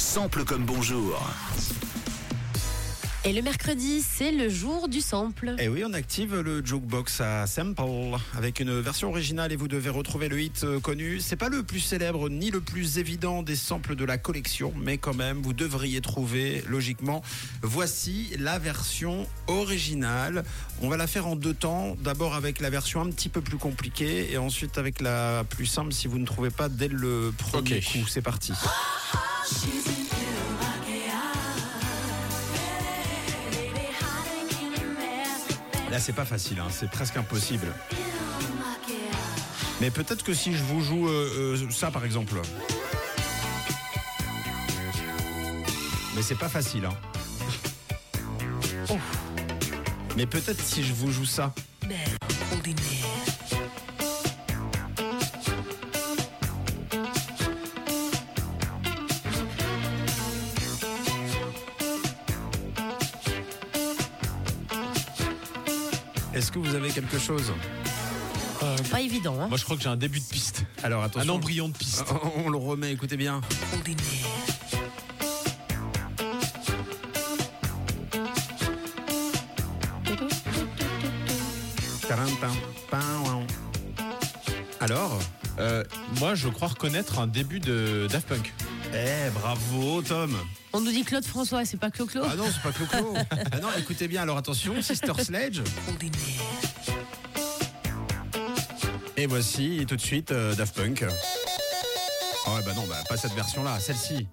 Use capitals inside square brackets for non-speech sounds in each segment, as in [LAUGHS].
Sample comme bonjour. Et le mercredi, c'est le jour du sample. Et oui, on active le jukebox à Sample avec une version originale et vous devez retrouver le hit euh, connu. C'est pas le plus célèbre ni le plus évident des samples de la collection, mais quand même, vous devriez trouver logiquement. Voici la version originale. On va la faire en deux temps. D'abord avec la version un petit peu plus compliquée et ensuite avec la plus simple si vous ne trouvez pas dès le premier coup. C'est parti. [LAUGHS] Là, c'est pas facile, hein, c'est presque impossible. Mais peut-être que si je vous joue euh, euh, ça, par exemple. Mais c'est pas facile. Hein. Oh. Mais peut-être si je vous joue ça. Est-ce que vous avez quelque chose Pas évident, hein Moi, je crois que j'ai un début de piste. Alors Un attention. embryon de piste. On le remet, écoutez bien. Alors Euh, moi, je crois reconnaître un début de Daft Punk. Eh, bravo Tom On nous dit Claude François, c'est pas Clo-Clo Ah non, c'est pas Clo-Clo [LAUGHS] Ah non, écoutez bien, alors attention, Sister Sledge. Et voici tout de suite euh, Daft Punk. Ah ouais, bah non, bah, pas cette version-là, celle-ci.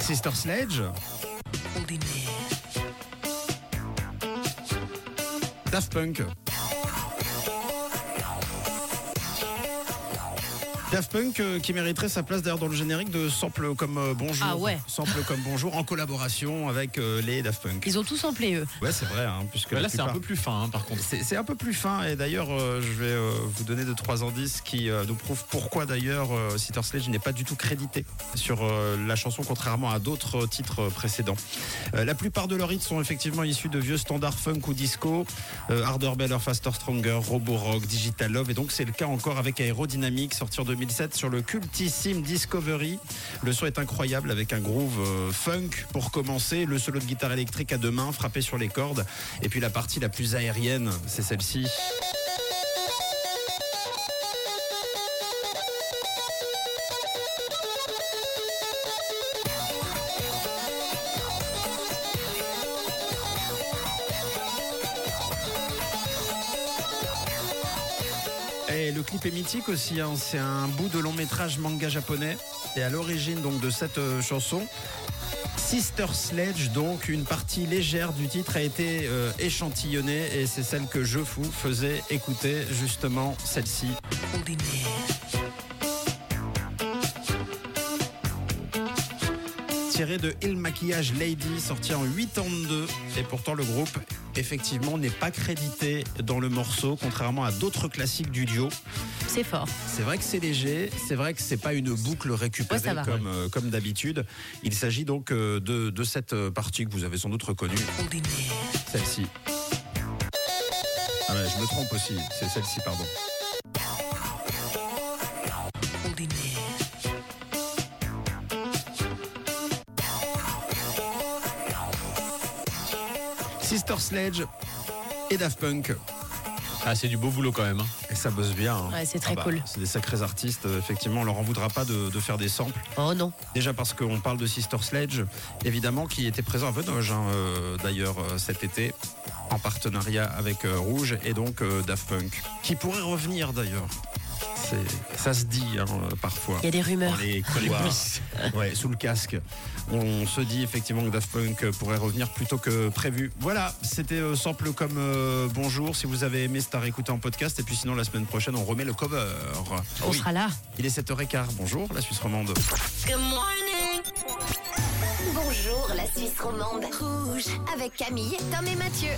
Sister Sledge. Daft Punk. Daft Punk euh, qui mériterait sa place d'ailleurs dans le générique de Sample comme euh, Bonjour. Ah ouais. Sample comme Bonjour en collaboration avec euh, les Daft Punk. Ils ont tous samplé, eux. Ouais, c'est vrai, hein, puisque là, c'est un peu plus fin, hein, par contre. c'est un peu plus fin et d'ailleurs euh, je vais euh, vous donner deux trois indices qui euh, nous prouvent pourquoi d'ailleurs euh, Sister Sledge n'est pas du tout crédité sur euh, la chanson contrairement à d'autres euh, titres précédents. Euh, la plupart de leurs hits sont effectivement issus de vieux standards funk ou disco, euh, Harder, Better, Faster, Stronger, Robo Rock, Digital Love et donc c'est le cas encore avec Aerodynamic sorti en 2007 sur le cultissime Discovery. Le son est incroyable avec un groove euh, funk pour commencer, le solo de guitare électrique à deux mains frappé sur les cordes et puis la partie la plus aérienne, c'est celle-ci. Et le clip est mythique aussi, hein. c'est un bout de long métrage manga japonais. Et à l'origine donc de cette euh, chanson, Sister Sledge, donc une partie légère du titre a été euh, échantillonnée et c'est celle que Je Fou faisait écouter justement celle-ci. Tiré de Il Maquillage Lady, sorti en 82 et pourtant le groupe effectivement n'est pas crédité dans le morceau contrairement à d'autres classiques du duo. C'est fort. C'est vrai que c'est léger, c'est vrai que c'est pas une boucle récupérée Ouais, comme, euh, comme d'habitude. Il s'agit donc euh, de, de cette euh, partie que vous avez sans doute reconnue, celle-ci. Ah ouais, je me trompe aussi, c'est celle-ci, pardon. Sister Sledge et Daft Punk. Ah, c'est du beau boulot quand même. hein. Et ça bosse bien. hein. Ouais, c'est très cool. C'est des sacrés artistes. euh, Effectivement, on leur en voudra pas de, de faire des samples. Oh non. Déjà parce qu'on parle de Sister Sledge, évidemment, qui était présent à Venoge, hein, euh, d'ailleurs, euh, cet été, en partenariat avec euh, Rouge et donc euh, Daft Punk, qui pourrait revenir d'ailleurs. Ça se dit hein, parfois. Il y a des rumeurs. Dans les couloirs, ouais, sous le casque. On se dit effectivement que Daft Punk pourrait revenir plus tôt que prévu. Voilà, c'était euh, sample comme euh, bonjour. Si vous avez aimé, c'est à réécouter en podcast. Et puis sinon, la semaine prochaine, on remet le cover. On sera là. Il est 7h15. Bonjour, la Suisse romande. Bonjour la Suisse romande. Rouge avec Camille, Tom et Mathieu.